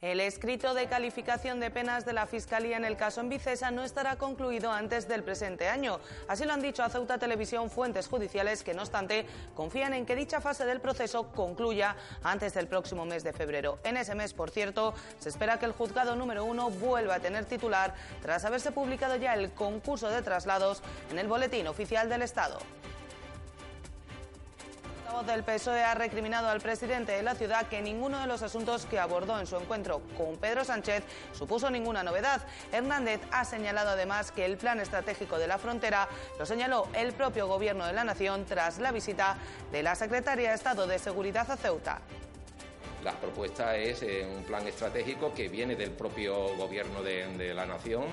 El escrito de calificación de penas de la Fiscalía en el caso Envicesa no estará concluido antes del presente año. Así lo han dicho a Ceuta Televisión fuentes judiciales que, no obstante, confían en que dicha fase del proceso concluya antes del próximo mes de febrero. En ese mes, por cierto, se espera que el juzgado número uno vuelva a tener titular tras haberse publicado ya el concurso de traslados en el Boletín Oficial del Estado. La voz del PSOE ha recriminado al presidente de la ciudad que ninguno de los asuntos que abordó en su encuentro con Pedro Sánchez supuso ninguna novedad. Hernández ha señalado además que el plan estratégico de la frontera lo señaló el propio gobierno de la nación tras la visita de la secretaria de Estado de Seguridad a Ceuta. La propuesta es eh, un plan estratégico que viene del propio gobierno de, de la nación,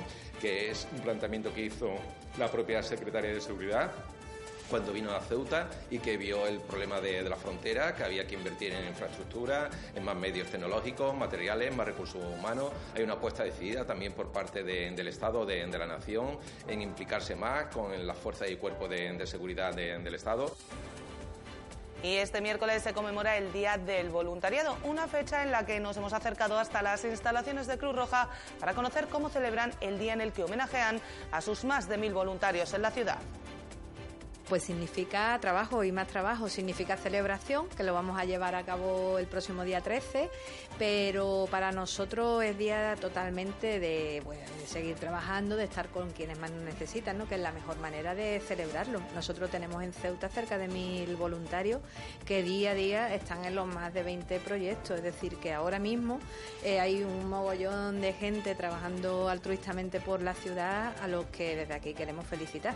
que es un planteamiento que hizo la propia secretaria de Seguridad cuando vino a Ceuta y que vio el problema de, de, la frontera, que había que invertir en infraestructura, en más medios tecnológicos, materiales, más recursos humanos. Hay una apuesta decidida también por parte de, del Estado, de, de, la Nación, en implicarse más con las fuerzas y cuerpos de, seguridad del Estado. Y este miércoles se conmemora el Día del Voluntariado, una fecha en la que nos hemos acercado hasta las instalaciones de Cruz Roja para conocer cómo celebran el día en el que homenajean a sus más de mil voluntarios en la ciudad pues significa trabajo y más trabajo, significa celebración, que lo vamos a llevar a cabo el próximo día 13, pero para nosotros es día totalmente de, seguir trabajando, de estar con quienes más necesitan, ¿no? que es la mejor manera de celebrarlo. Nosotros tenemos en Ceuta cerca de mil voluntarios que día a día están en los más de 20 proyectos, es decir, que ahora mismo eh, hay un mogollón de gente trabajando altruistamente por la ciudad a los que desde aquí queremos felicitar.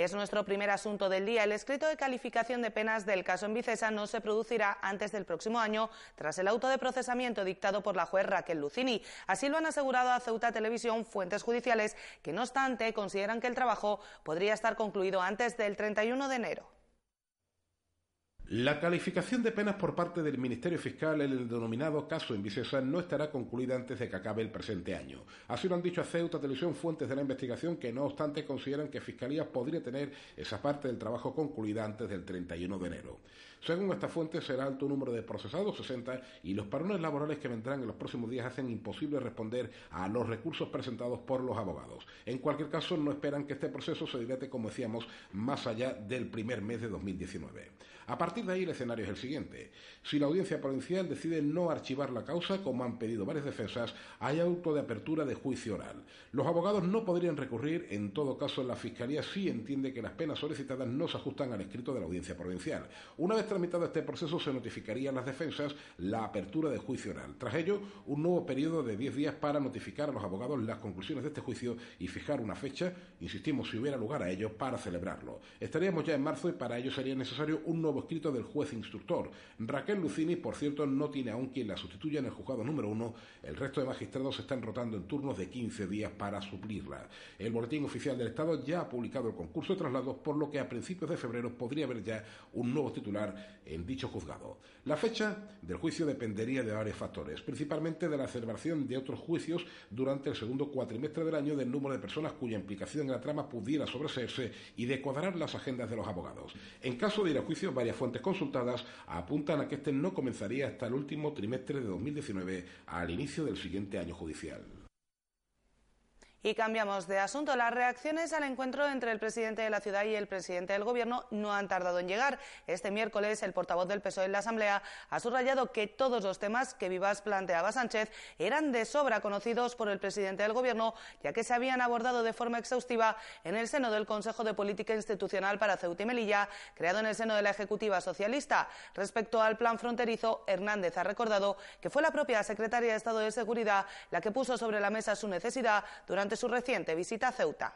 Es nuestro primer asunto del día. El escrito de calificación de penas del caso Envicesa no se producirá antes del próximo año, tras el auto de procesamiento dictado por la juez Raquel Lucini. Así lo han asegurado a Ceuta Televisión fuentes judiciales, que no obstante consideran que el trabajo podría estar concluido antes del 31 de enero. La calificación de penas por parte del Ministerio Fiscal en el denominado caso Envicesa no estará concluida antes de que acabe el presente año. Así lo han dicho a Ceuta Televisión fuentes de la investigación que no obstante consideran que Fiscalía podría tener esa parte del trabajo concluida antes del 31 de enero. Según esta fuente, será alto número de procesados, 60, y los parones laborales que vendrán en los próximos días hacen imposible responder a los recursos presentados por los abogados. En cualquier caso, no esperan que este proceso se dilate, como decíamos, más allá del primer mes de 2019. A partir de ahí, el escenario es el siguiente. Si la audiencia provincial decide no archivar la causa, como han pedido varias defensas, hay auto de apertura de juicio oral. Los abogados no podrían recurrir, en todo caso, la Fiscalía sí entiende que las penas solicitadas no se ajustan al escrito de la audiencia provincial. Una vez tramitado este proceso, se notificaría a las defensas la apertura de juicio oral. Tras ello, un nuevo periodo de 10 días para notificar a los abogados las conclusiones de este juicio y fijar una fecha, insistimos, si hubiera lugar a ello, para celebrarlo. Estaríamos ya en marzo y para ello sería necesario un nuevo escrito del juez instructor. Raquel Lucini, por cierto, no tiene aún quien la sustituya en el juzgado número uno. El resto de magistrados se están rotando en turnos de 15 días para suplirla. El Boletín Oficial del Estado ya ha publicado el concurso de traslados, por lo que a principios de febrero podría haber ya un nuevo titular en dicho juzgado. La fecha del juicio dependería de varios factores, principalmente de la celebración de otros juicios durante el segundo cuatrimestre del año, del número de personas cuya implicación en la trama pudiera sobreseerse y de cuadrar las agendas de los abogados. En caso de ir a juicio, varias fuentes consultadas apuntan a que este no comenzaría hasta el último trimestre de 2019, al inicio del siguiente año judicial. Y cambiamos de asunto. Las reacciones al encuentro entre el presidente de la ciudad y el presidente del Gobierno no han tardado en llegar. Este miércoles, el portavoz del PSOE en la Asamblea ha subrayado que todos los temas que Vivas planteaba Sánchez eran de sobra conocidos por el presidente del Gobierno, ya que se habían abordado de forma exhaustiva en el seno del Consejo de Política Institucional para Ceuta y Melilla, creado en el seno de la Ejecutiva Socialista. Respecto al plan fronterizo, Hernández ha recordado que fue la propia secretaria de Estado de Seguridad la que puso sobre la mesa su necesidad durante su reciente visita a Ceuta.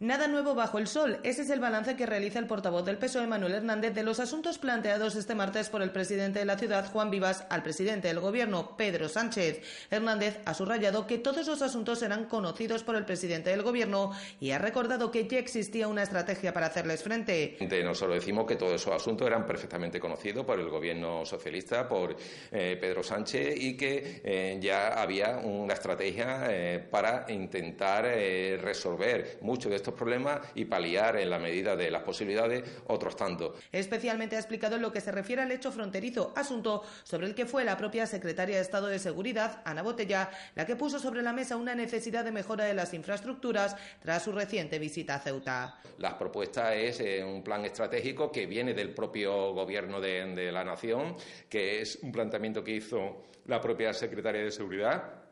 Nada nuevo bajo el sol. Ese es el balance que realiza el portavoz del PSOE, Manuel Hernández, de los asuntos planteados este martes por el presidente de la ciudad, Juan Vivas, al presidente del Gobierno, Pedro Sánchez. Hernández ha subrayado que todos los asuntos eran conocidos por el presidente del Gobierno y ha recordado que ya existía una estrategia para hacerles frente. No solo decimos que todos esos asuntos eran perfectamente conocidos por el Gobierno socialista, por eh, Pedro Sánchez, y que eh, ya había una estrategia eh, para intentar resolver muchos de estos problemas y paliar en la medida de las posibilidades otros tantos. Especialmente ha explicado en lo que se refiere al hecho fronterizo, asunto sobre el que fue la propia secretaria de Estado de Seguridad, Ana Botella, la que puso sobre la mesa una necesidad de mejora de las infraestructuras tras su reciente visita a Ceuta. Las propuestas es eh, un plan estratégico que viene del propio Gobierno de, de la Nación, que es un planteamiento que hizo la propia secretaria de Seguridad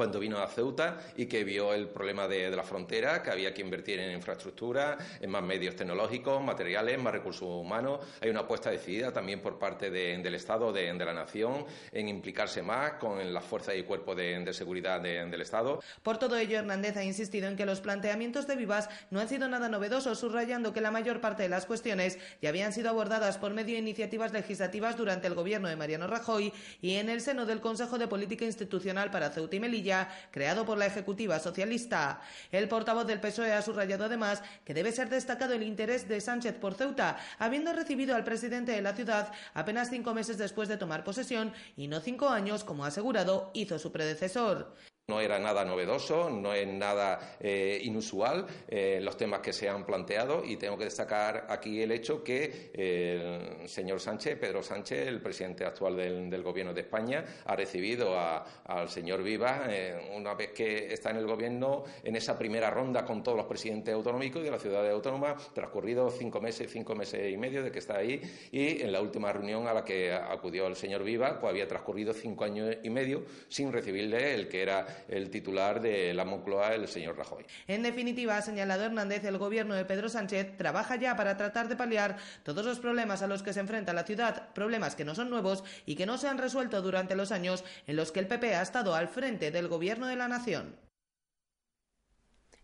cuando vino a Ceuta y que vio el problema de, la frontera, que había que invertir en infraestructura, en más medios tecnológicos, materiales, más recursos humanos. Hay una apuesta decidida también por parte del Estado, de, la Nación, en implicarse más con las fuerzas y cuerpos de, seguridad del Estado. Por todo ello, Hernández ha insistido en que los planteamientos de Vivas no han sido nada novedosos, subrayando que la mayor parte de las cuestiones ya habían sido abordadas por medio de iniciativas legislativas durante el gobierno de Mariano Rajoy y en el seno del Consejo de Política Institucional para Ceuta y Melilla creado por la Ejecutiva Socialista. El portavoz del PSOE ha subrayado además que debe ser destacado el interés de Sánchez por Ceuta, habiendo recibido al presidente de la ciudad apenas cinco meses después de tomar posesión y no cinco años, como ha asegurado hizo su predecesor. No era nada novedoso, no es nada eh, inusual eh, los temas que se han planteado y tengo que destacar aquí el hecho que el señor Sánchez, Pedro Sánchez, el presidente actual del, Gobierno de España, ha recibido al señor Viva eh, una vez que está en el Gobierno en esa primera ronda con todos los presidentes autonómicos de la ciudad autónoma, transcurrido cinco meses, cinco meses y medio de que está ahí y en la última reunión a la que acudió el señor Viva, pues había transcurrido cinco años y medio sin recibirle el que era el titular de la Moncloa, el señor Rajoy. En definitiva, ha señalado Hernández, el gobierno de Pedro Sánchez trabaja ya para tratar de paliar todos los problemas a los que se enfrenta la ciudad, problemas que no son nuevos y que no se han resuelto durante los años en los que el PP ha estado al frente del gobierno de la nación.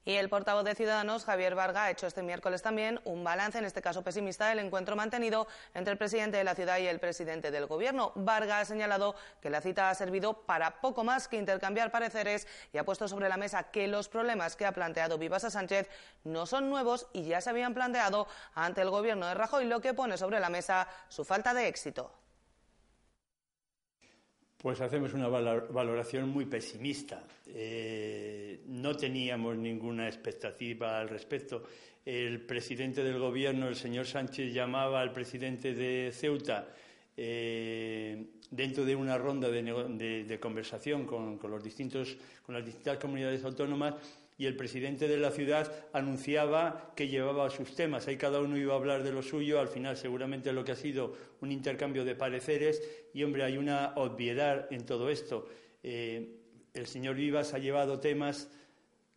Y el portavoz de Ciudadanos, Javier Varga, ha hecho este miércoles también un balance, en este caso pesimista, del encuentro mantenido entre el presidente de la ciudad y el presidente del Gobierno. Varga ha señalado que la cita ha servido para poco más que intercambiar pareceres y ha puesto sobre la mesa que los problemas que ha planteado Vivas a Sánchez no son nuevos y ya se habían planteado ante el Gobierno de Rajoy, lo que pone sobre la mesa su falta de éxito. Pues hacemos una valoración muy pesimista. Eh, no teníamos ninguna expectativa al respecto. El presidente del Gobierno, el señor Sánchez, llamaba al presidente de Ceuta eh, dentro de una ronda de, conversación con, los distintos, con las distintas comunidades autónomas y el presidente de la ciudad anunciaba que llevaba sus temas. Ahí cada uno iba a hablar de lo suyo. Al final, seguramente lo que ha sido un intercambio de pareceres. Y, hombre, hay una obviedad en todo esto. Eh, el señor Vivas ha llevado temas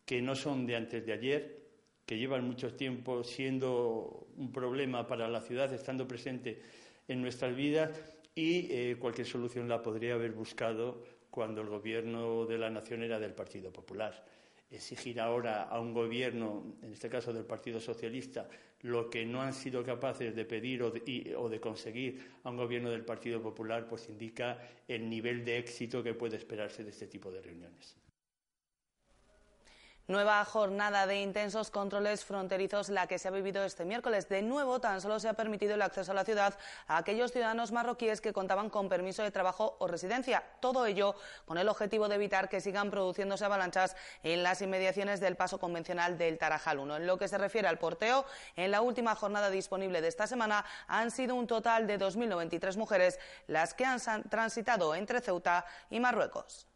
que no son de antes de ayer, que llevan mucho tiempo siendo un problema para la ciudad, estando presente en nuestras vidas. Y eh, cualquier solución la podría haber buscado cuando el gobierno de la nación era del Partido Popular exigir ahora a un gobierno, en este caso del Partido Socialista, lo que no han sido capaces de pedir o de, conseguir a un gobierno del Partido Popular, pues indica el nivel de éxito que puede esperarse de este tipo de reuniones. Nueva jornada de intensos controles fronterizos la que se ha vivido este miércoles. De nuevo, tan solo se ha permitido el acceso a la ciudad a aquellos ciudadanos marroquíes que contaban con permiso de trabajo o residencia. Todo ello con el objetivo de evitar que sigan produciéndose avalanchas en las inmediaciones del paso convencional del Tarajal 1. En lo que se refiere al porteo, en la última jornada disponible de esta semana han sido un total de 2.093 mujeres las que han transitado entre Ceuta y Marruecos.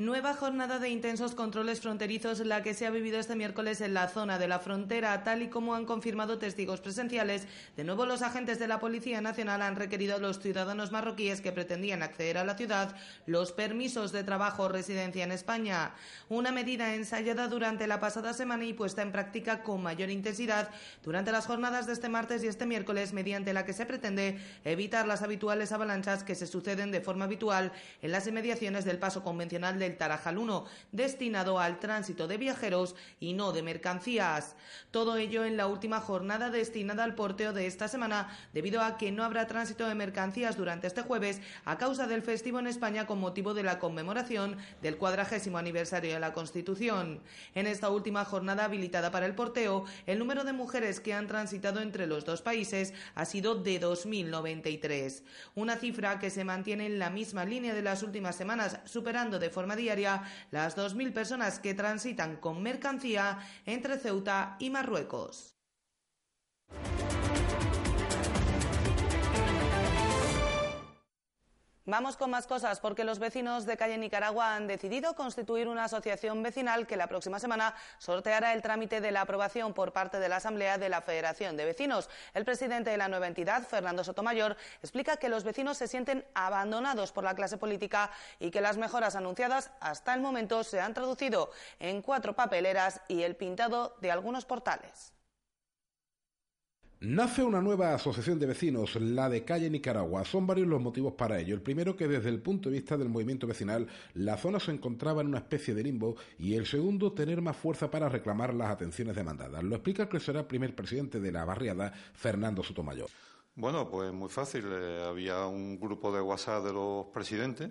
Nueva jornada de intensos controles fronterizos la que se ha vivido este miércoles en la zona de la frontera, tal y como han confirmado testigos presenciales. De nuevo, los agentes de la Policía Nacional han requerido a los ciudadanos marroquíes que pretendían acceder a la ciudad los permisos de trabajo o residencia en España. Una medida ensayada durante la pasada semana y puesta en práctica con mayor intensidad durante las jornadas de este martes y este miércoles, mediante la que se pretende evitar las habituales avalanchas que se suceden de forma habitual en las inmediaciones del paso convencional del Tarajal 1, destinado al tránsito de viajeros y no de mercancías. Todo ello en la última jornada destinada al porteo de esta semana, debido a que no habrá tránsito de mercancías durante este jueves a causa del festivo en España con motivo de la conmemoración del cuadragésimo aniversario de la Constitución. En esta última jornada habilitada para el porteo, el número de mujeres que han transitado entre los dos países ha sido de 2.093, una cifra que se mantiene en la misma línea de las últimas semanas, superando de forma diaria las 2.000 personas que transitan con mercancía entre Ceuta y Marruecos. Vamos con más cosas porque los vecinos de calle Nicaragua han decidido constituir una asociación vecinal que la próxima semana sorteará el trámite de la aprobación por parte de la Asamblea de la Federación de Vecinos. El presidente de la nueva entidad, Fernando Sotomayor, explica que los vecinos se sienten abandonados por la clase política y que las mejoras anunciadas hasta el momento se han traducido en cuatro papeleras y el pintado de algunos portales. Nace una nueva asociación de vecinos, la de Calle Nicaragua. Son varios los motivos para ello. El primero que desde el punto de vista del movimiento vecinal, la zona se encontraba en una especie de limbo y el segundo, tener más fuerza para reclamar las atenciones demandadas. Lo explica el que será el primer presidente de la barriada, Fernando Sotomayor. Bueno, pues muy fácil. Eh, había un grupo de WhatsApp de los presidentes.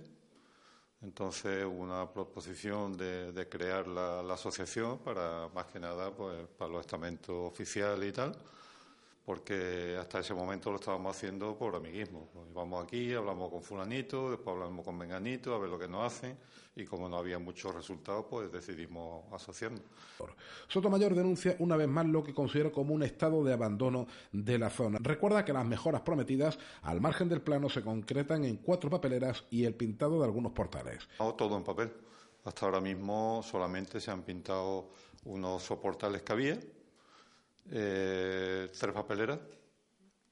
Entonces, una proposición de, crear la, la, asociación para, más que nada, pues para los estamentos oficiales y tal porque hasta ese momento lo estábamos haciendo por amiguismo. Vamos aquí, hablamos con fulanito, después hablamos con menganito, a ver lo que nos hacen, y como no había muchos resultados, pues decidimos asociarnos. Sotomayor denuncia una vez más lo que considera como un estado de abandono de la zona. Recuerda que las mejoras prometidas al margen del plano se concretan en cuatro papeleras y el pintado de algunos portales. todo en papel. Hasta ahora mismo solamente se han pintado unos soportales que había eh, tres papeleras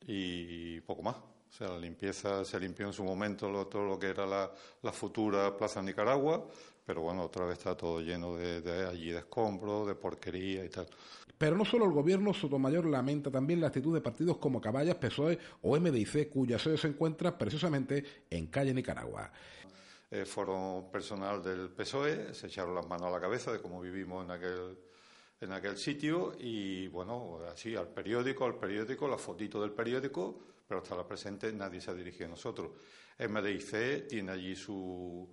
y poco más. O sea, la limpieza se limpió en su momento todo lo que era la, futura Plaza Nicaragua, pero bueno, otra vez está todo lleno de, allí de escombros, de porquería y tal. Pero no solo el gobierno Sotomayor lamenta también la actitud de partidos como Caballas, PSOE o MDIC, cuya sede se encuentra precisamente en calle Nicaragua. Eh, fueron personal del PSOE, se echaron las manos a la cabeza de cómo vivimos en aquel en aquel sitio y bueno, así al periódico, al periódico, la fotito del periódico, pero hasta la presente nadie se ha dirigido a nosotros. MDIC tiene allí su,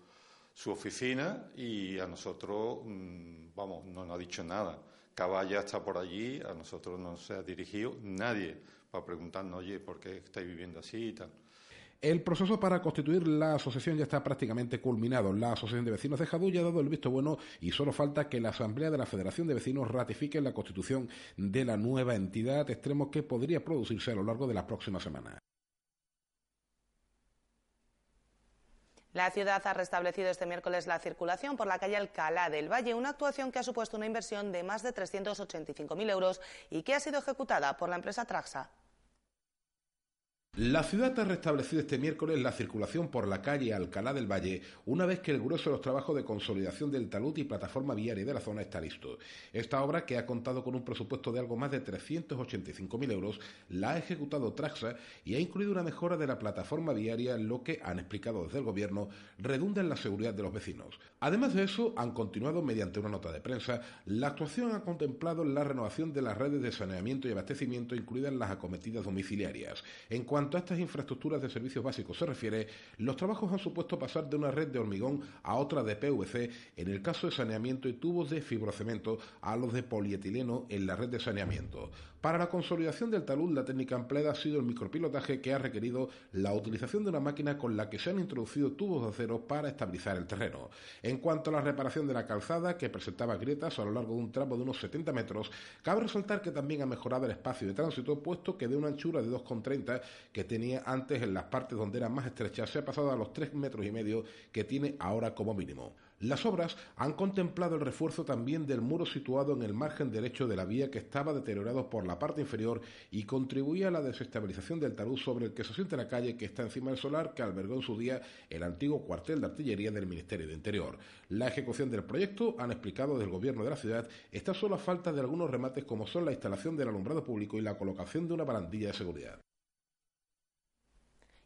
su oficina y a nosotros, mm, vamos, no nos ha dicho nada. Caballa está por allí, a nosotros no se ha dirigido nadie para preguntarnos, oye, ¿por qué estáis viviendo así y tal? El proceso para constituir la asociación ya está prácticamente culminado. La Asociación de Vecinos de Jadú ya ha dado el visto bueno y solo falta que la Asamblea de la Federación de Vecinos ratifique la constitución de la nueva entidad, extremo que podría producirse a lo largo de las próximas semanas. La ciudad ha restablecido este miércoles la circulación por la calle Alcalá del Valle, una actuación que ha supuesto una inversión de más de 385.000 euros y que ha sido ejecutada por la empresa Traxa. La ciudad ha restablecido este miércoles la circulación por la calle Alcalá del Valle, una vez que el grueso de los trabajos de consolidación del talud y plataforma viaria de la zona está listo. Esta obra, que ha contado con un presupuesto de algo más de 385.000 euros, la ha ejecutado Traxa y ha incluido una mejora de la plataforma viaria, lo que, han explicado desde el Gobierno, redunda en la seguridad de los vecinos. Además de eso, han continuado mediante una nota de prensa, la actuación ha contemplado la renovación de las redes de saneamiento y abastecimiento, incluidas las acometidas domiciliarias. En cuanto cuanto a estas infraestructuras de servicios básicos se refiere, los trabajos han supuesto pasar de una red de hormigón a otra de PVC en el caso de saneamiento y tubos de fibrocemento a los de polietileno en la red de saneamiento. Para la consolidación del talud, la técnica empleada ha sido el micropilotaje que ha requerido la utilización de una máquina con la que se han introducido tubos de acero para estabilizar el terreno. En cuanto a la reparación de la calzada, que presentaba grietas a lo largo de un tramo de unos 70 metros, cabe resaltar que también ha mejorado el espacio de tránsito, puesto que de una anchura de 2,30 que tenía antes en las partes donde eran más estrechas, se ha pasado a los 3 metros y medio que tiene ahora como mínimo. Las obras han contemplado el refuerzo también del muro situado en el margen derecho de la vía que estaba deteriorado por la parte inferior y contribuía a la desestabilización del talud sobre el que se siente la calle que está encima del solar que albergó en su día el antiguo cuartel de artillería del Ministerio de Interior. La ejecución del proyecto, han explicado del gobierno de la ciudad, está solo a falta de algunos remates como son la instalación del alumbrado público y la colocación de una barandilla de seguridad.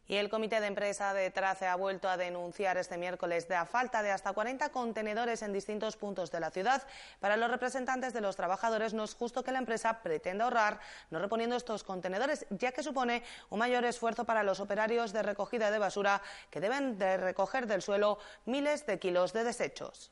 Y el comité de empresa de Trace ha vuelto a denunciar este miércoles la falta de hasta 40 contenedores en distintos puntos de la ciudad. Para los representantes de los trabajadores no es justo que la empresa pretenda ahorrar no reponiendo estos contenedores, ya que supone un mayor esfuerzo para los operarios de recogida de basura que deben de recoger del suelo miles de kilos de desechos.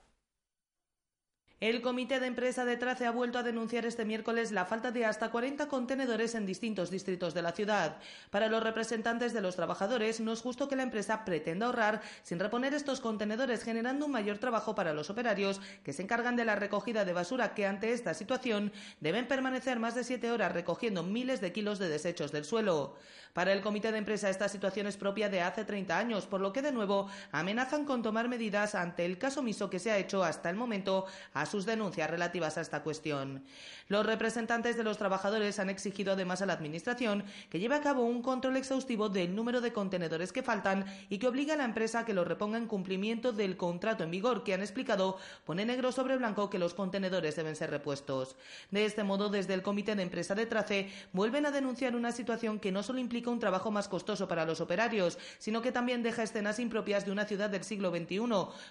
El comité de empresa de Trace ha vuelto a denunciar este miércoles la falta de hasta 40 contenedores en distintos distritos de la ciudad. Para los representantes de los trabajadores, no es justo que la empresa pretenda ahorrar sin reponer estos contenedores, generando un mayor trabajo para los operarios que se encargan de la recogida de basura, que ante esta situación deben permanecer más de siete horas recogiendo miles de kilos de desechos del suelo. Para el comité de empresa esta situación es propia de hace 30 años, por lo que de nuevo amenazan con tomar medidas ante el caso omiso que se ha hecho hasta el momento sus denuncias relativas a esta cuestión. Los representantes de los trabajadores han exigido además a la Administración que lleve a cabo un control exhaustivo del número de contenedores que faltan y que obligue a la empresa a que los reponga en cumplimiento del contrato en vigor, que han explicado pone negro sobre blanco que los contenedores deben ser repuestos. De este modo, desde el Comité de Empresa de Trace vuelven a denunciar una situación que no solo implica un trabajo más costoso para los operarios, sino que también deja escenas impropias de una ciudad del siglo XXI,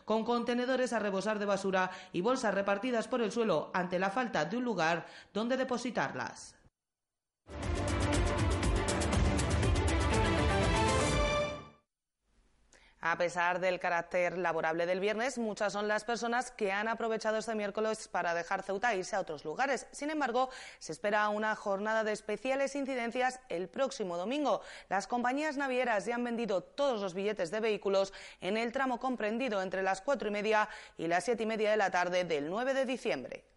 con contenedores a rebosar de basura y bolsas repartidas por el suelo ante la falta de un lugar donde depositarlas. A pesar del carácter laborable del viernes, muchas son las personas que han aprovechado este miércoles para dejar Ceuta e irse a otros lugares. Sin embargo, se espera una jornada de especiales incidencias el próximo domingo. Las compañías navieras ya han vendido todos los billetes de vehículos en el tramo comprendido entre las cuatro y media y las siete y media de la tarde del 9 de diciembre.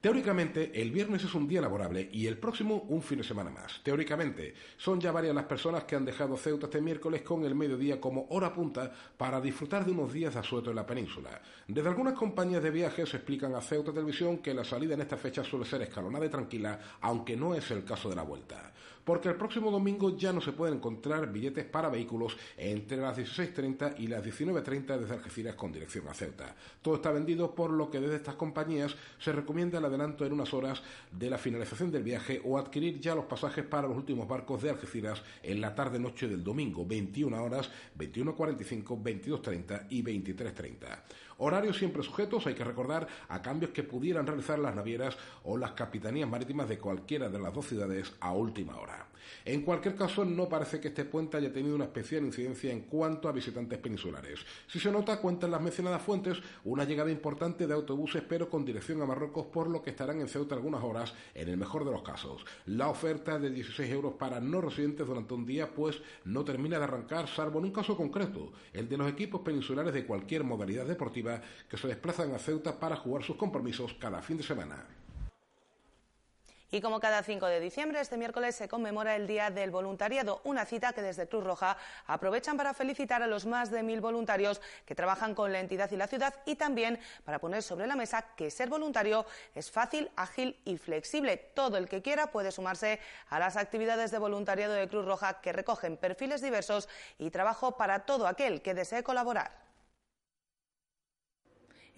Teóricamente, el viernes es un día laborable y el próximo un fin de semana más. Teóricamente, son ya varias las personas que han dejado Ceuta este miércoles con el mediodía como hora punta para disfrutar de unos días de asueto en la península. Desde algunas compañías de viajes explican a Ceuta Televisión que la salida en esta fecha suele ser escalonada y tranquila, aunque no es el caso de la vuelta porque el próximo domingo ya no se pueden encontrar billetes para vehículos entre las 16.30 y las 19.30 desde Algeciras con dirección a Ceuta. Todo está vendido, por lo que desde estas compañías se recomienda el adelanto en unas horas de la finalización del viaje o adquirir ya los pasajes para los últimos barcos de Algeciras en la tarde-noche del domingo, 21 horas, 21.45, 22.30 y 23.30. Horarios siempre sujetos, hay que recordar, a cambios que pudieran realizar las navieras o las capitanías marítimas de cualquiera de las dos ciudades a última hora. En cualquier caso, no parece que este puente haya tenido una especial incidencia en cuanto a visitantes peninsulares. Si se nota, cuentan las mencionadas fuentes, una llegada importante de autobuses, pero con dirección a Marruecos, por lo que estarán en Ceuta algunas horas, en el mejor de los casos. La oferta de 16 euros para no residentes durante un día, pues no termina de arrancar, salvo en un caso concreto, el de los equipos peninsulares de cualquier modalidad deportiva que se desplazan a Ceuta para jugar sus compromisos cada fin de semana. Y como cada 5 de diciembre, este miércoles se conmemora el Día del Voluntariado, una cita que desde Cruz Roja aprovechan para felicitar a los más de mil voluntarios que trabajan con la entidad y la ciudad y también para poner sobre la mesa que ser voluntario es fácil, ágil y flexible. Todo el que quiera puede sumarse a las actividades de voluntariado de Cruz Roja que recogen perfiles diversos y trabajo para todo aquel que desee colaborar.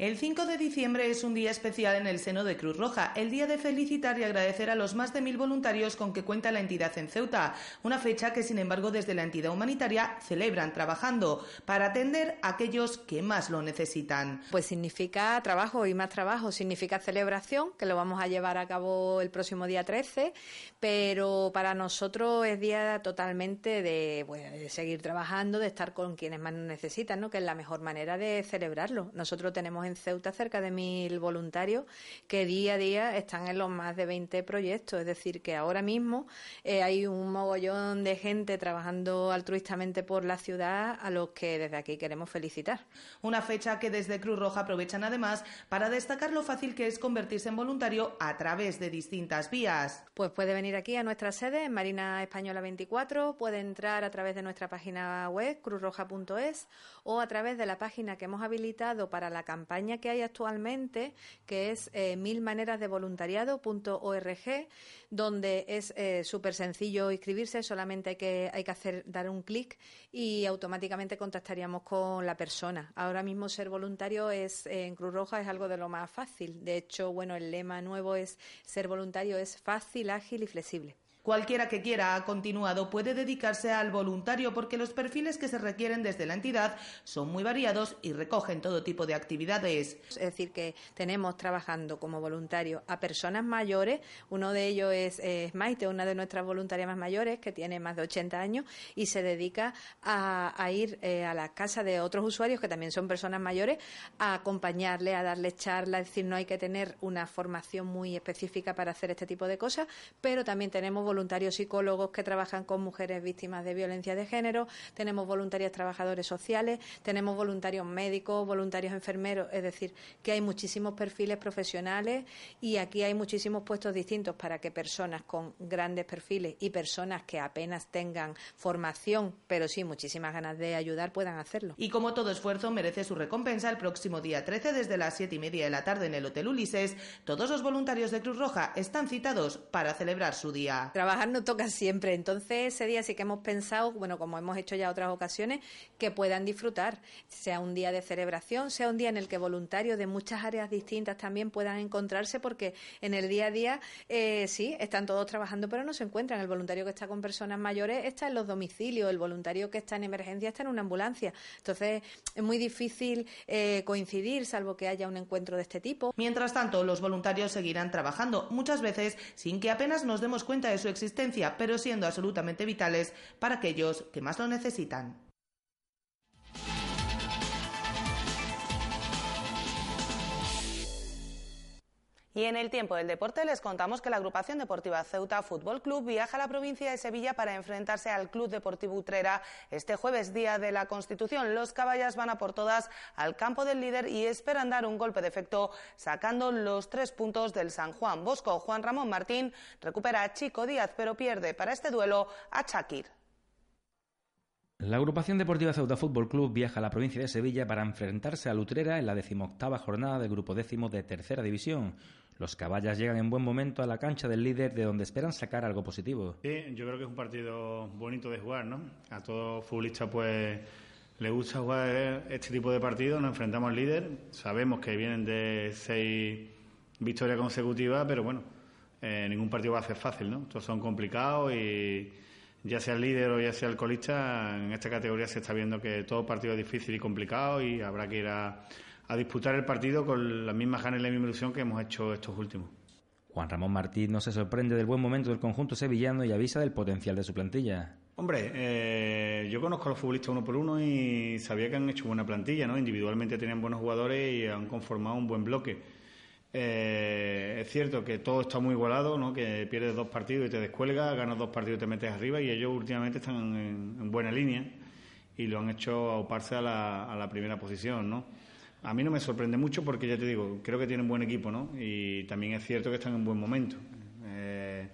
El 5 de diciembre es un día especial en el seno de Cruz Roja, el día de felicitar y agradecer a los más de mil voluntarios con que cuenta la entidad en Ceuta, una fecha que sin embargo desde la entidad humanitaria celebran trabajando para atender a aquellos que más lo necesitan. Pues significa trabajo y más trabajo, significa celebración, que lo vamos a llevar a cabo el próximo día 13, pero para nosotros es día totalmente de, de seguir trabajando, de estar con quienes más nos necesitan, ¿no? que es la mejor manera de celebrarlo. Nosotros tenemos en Ceuta cerca de mil voluntarios que día a día están en los más de 20 proyectos. Es decir, que ahora mismo eh, hay un mogollón de gente trabajando altruistamente por la ciudad a los que desde aquí queremos felicitar. Una fecha que desde Cruz Roja aprovechan además para destacar lo fácil que es convertirse en voluntario a través de distintas vías. Pues puede venir aquí a nuestra sede en Marina Española 24, puede entrar a través de nuestra página web cruzroja.es o a través de la página que hemos habilitado para la campaña que hay actualmente, que es eh, milmanerasdevoluntariado.org, donde es eh, súper sencillo inscribirse, solamente hay que, hay que hacer, dar un clic y automáticamente contactaríamos con la persona. Ahora mismo ser voluntario es eh, en Cruz Roja es algo de lo más fácil. De hecho, bueno, el lema nuevo es ser voluntario es fácil, ágil y flexible. Cualquiera que quiera ha continuado puede dedicarse al voluntario porque los perfiles que se requieren desde la entidad son muy variados y recogen todo tipo de actividades. Es decir, que tenemos trabajando como voluntario a personas mayores. Uno de ellos es, Maite, una de nuestras voluntarias más mayores, que tiene más de 80 años y se dedica a, ir eh, a la casa de otros usuarios que también son personas mayores a acompañarle, a darles charlas. Es decir, no hay que tener una formación muy específica para hacer este tipo de cosas, pero también tenemos voluntarios psicólogos que trabajan con mujeres víctimas de violencia de género, tenemos voluntarios trabajadores sociales, tenemos voluntarios médicos, voluntarios enfermeros, es decir, que hay muchísimos perfiles profesionales y aquí hay muchísimos puestos distintos para que personas con grandes perfiles y personas que apenas tengan formación, pero sí muchísimas ganas de ayudar, puedan hacerlo. Y como todo esfuerzo merece su recompensa, el próximo día 13 desde las siete y media de la tarde en el Hotel Ulises, todos los voluntarios de Cruz Roja están citados para celebrar su día trabajar no toca siempre. Entonces, ese día sí que hemos pensado, bueno, como hemos hecho ya otras ocasiones, que puedan disfrutar, sea un día de celebración, sea un día en el que voluntarios de muchas áreas distintas también puedan encontrarse, porque en el día a día, eh, sí, están todos trabajando, pero no se encuentran. El voluntario que está con personas mayores está en los domicilios, el voluntario que está en emergencia está en una ambulancia. Entonces, es muy difícil eh, coincidir, salvo que haya un encuentro de este tipo. Mientras tanto, los voluntarios seguirán trabajando, muchas veces sin que apenas nos demos cuenta de su existencia, pero siendo absolutamente vitales para aquellos que más lo necesitan. Y en el tiempo del deporte les contamos que la agrupación deportiva Ceuta Fútbol Club viaja a la provincia de Sevilla para enfrentarse al Club Deportivo Utrera este jueves, día de la Constitución. Los caballas van a por todas al campo del líder y esperan dar un golpe de efecto sacando los tres puntos del San Juan Bosco. Juan Ramón Martín recupera a Chico Díaz, pero pierde para este duelo a Shakir. La agrupación deportiva Ceuta Fútbol Club viaja a la provincia de Sevilla para enfrentarse a Utrera en la decimoctava jornada del grupo décimo de tercera división. Los caballas llegan en buen momento a la cancha del líder de donde esperan sacar algo positivo. Sí, yo creo que es un partido bonito de jugar, ¿no? A todo futbolista pues le gusta jugar este tipo de partidos, nos enfrentamos al líder, sabemos que vienen de seis victorias consecutivas, pero bueno, eh, ningún partido va a ser fácil, ¿no? Todos son complicados y ya sea el líder o ya sea el colista, en esta categoría se está viendo que todo partido es difícil y complicado y habrá que ir a a disputar el partido con las mismas ganas y la misma ilusión que hemos hecho estos últimos. Juan Ramón Martín no se sorprende del buen momento del conjunto sevillano y avisa del potencial de su plantilla. Hombre, eh, yo conozco a los futbolistas uno por uno y sabía que han hecho buena plantilla, ¿no? Individualmente tenían buenos jugadores y han conformado un buen bloque. Eh, es cierto que todo está muy igualado, ¿no? Que pierdes dos partidos y te descuelgas, ganas dos partidos y te metes arriba y ellos últimamente están en, buena línea y lo han hecho auparse a la, a la primera posición, ¿no? A mí no me sorprende mucho porque ya te digo, creo que tienen buen equipo, ¿no? Y también es cierto que están en buen momento. Eh,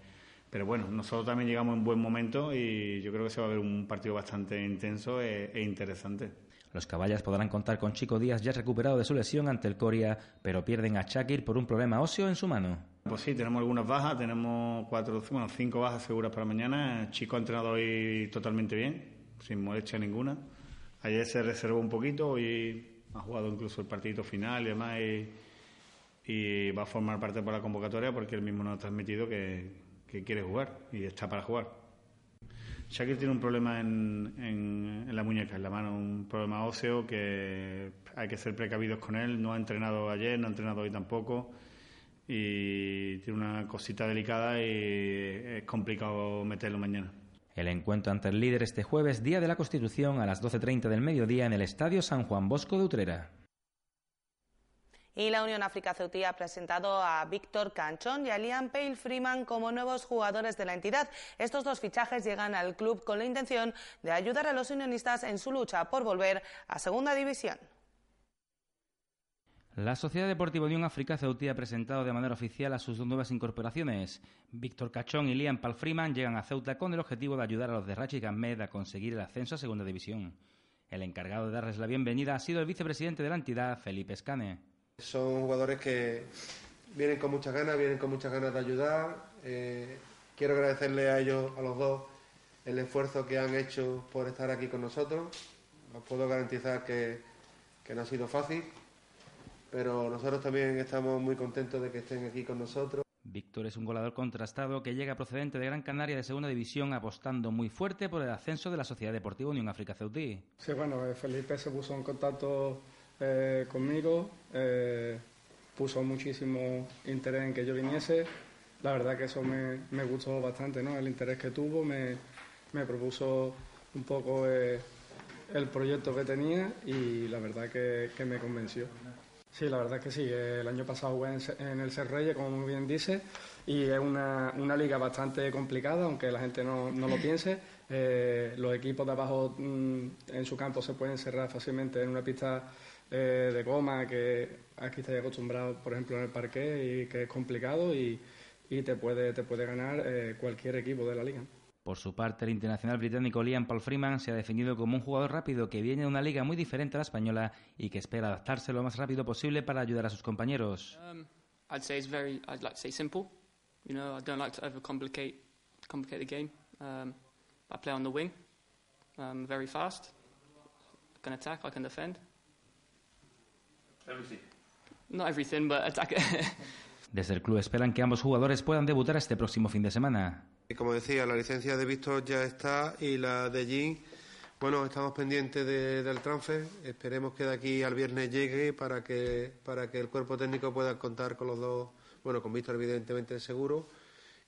pero bueno, nosotros también llegamos en buen momento y yo creo que se va a ver un partido bastante intenso e, e interesante. Los caballas podrán contar con Chico Díaz ya recuperado de su lesión ante el Coria, pero pierden a Shakir por un problema óseo en su mano. Pues sí, tenemos algunas bajas, tenemos cuatro, bueno, cinco bajas seguras para mañana. Chico ha entrenado hoy totalmente bien, sin molestia ninguna. Ayer se reservó un poquito y ha jugado incluso el partidito final y demás, y, va a formar parte por la convocatoria porque él mismo nos ha transmitido que, quiere jugar y está para jugar. Shakir tiene un problema en, en, la muñeca, en la mano, un problema óseo que hay que ser precavidos con él. No ha entrenado ayer, no ha entrenado hoy tampoco y tiene una cosita delicada y es complicado meterlo mañana. El encuentro ante el líder este jueves, Día de la Constitución, a las 12.30 del mediodía en el Estadio San Juan Bosco de Utrera. Y la Unión África Ceutí ha presentado a Víctor Canchón y a Liam Pale Freeman como nuevos jugadores de la entidad. Estos dos fichajes llegan al club con la intención de ayudar a los unionistas en su lucha por volver a Segunda División. La Sociedad Deportiva Unión África Ceutí ha presentado de manera oficial a sus dos nuevas incorporaciones. Víctor Cachón y Liam Palfreeman llegan a Ceuta con el objetivo de ayudar a los de Rachi Ahmed a conseguir el ascenso a Segunda División. El encargado de darles la bienvenida ha sido el vicepresidente de la entidad, Felipe Escane. Son jugadores que vienen con muchas ganas, vienen con muchas ganas de ayudar. Eh, quiero agradecerle a ellos, a los dos, el esfuerzo que han hecho por estar aquí con nosotros. Os puedo garantizar que, no ha sido fácil, pero nosotros también estamos muy contentos de que estén aquí con nosotros. Víctor es un goleador contrastado que llega procedente de Gran Canaria de Segunda División apostando muy fuerte por el ascenso de la Sociedad Deportiva Unión África Ceutí. Sí, bueno, eh, Felipe se puso en contacto eh, conmigo, eh, puso muchísimo interés en que yo viniese. La verdad que eso me, me gustó bastante, ¿no? El interés que tuvo, me, me propuso un poco eh, el proyecto que tenía y la verdad que, que, me convenció. Sí, la verdad que sí. El año pasado jugué en, el Ser como muy bien dice, y es una, una liga bastante complicada, aunque la gente no, no lo piense. los equipos de abajo mm, en su campo se pueden cerrar fácilmente en una pista eh, de goma que aquí estáis acostumbrado, por ejemplo, en el parque y que es complicado y, te, puede, te puede ganar eh, cualquier equipo de la liga. Por su parte, el internacional británico Liam Paul Freeman se ha definido como un jugador rápido que viene de una liga muy diferente a la española y que espera adaptarse lo más rápido posible para ayudar a sus compañeros. Um, I'd say it's very, I'd like to say simple. You know, I don't like to overcomplicate complicate the game. Um, I play on the wing, um, very fast. I can attack, I can defend. Desde el club esperan que ambos jugadores puedan debutar este próximo fin de semana. Y como decía, la licencia de Víctor ya está y la de Jim, bueno, estamos pendientes del transfer. Esperemos que de aquí al viernes llegue para que, para que el cuerpo técnico pueda contar con los dos, bueno, con Víctor evidentemente seguro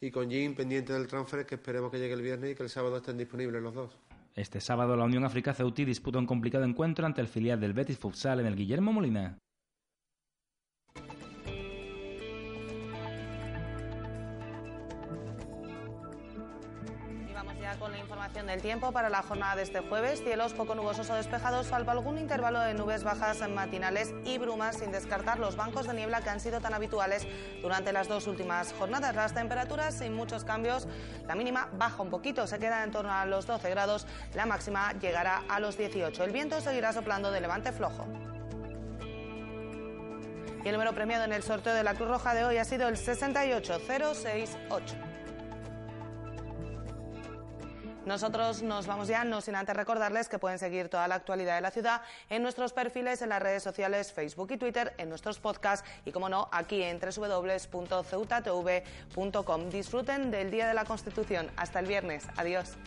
y con Jim pendiente del transfer que esperemos que llegue el viernes y que el sábado estén disponibles los dos. Este sábado la Unión África disputa un complicado encuentro ante el filial del Betis Futsal en el Guillermo Molina. Información del tiempo para la jornada de este jueves. Cielos poco nubosos o despejados, salvo algún intervalo de nubes bajas matinales y brumas, sin descartar los bancos de niebla que han sido tan habituales durante las dos últimas jornadas. Las temperaturas sin muchos cambios. La mínima baja un poquito, se queda en torno a los 12 grados. La máxima llegará a los 18. El viento seguirá soplando de levante flojo. Y el número premiado en el sorteo de la Cruz Roja de hoy ha sido el 68068. Nosotros nos vamos ya, no sin antes recordarles que pueden seguir toda la actualidad de la ciudad en nuestros perfiles en las redes sociales Facebook y Twitter, en nuestros podcasts y, como no, aquí en www.ceutatv.com. Disfruten del Día de la Constitución. Hasta el viernes. Adiós.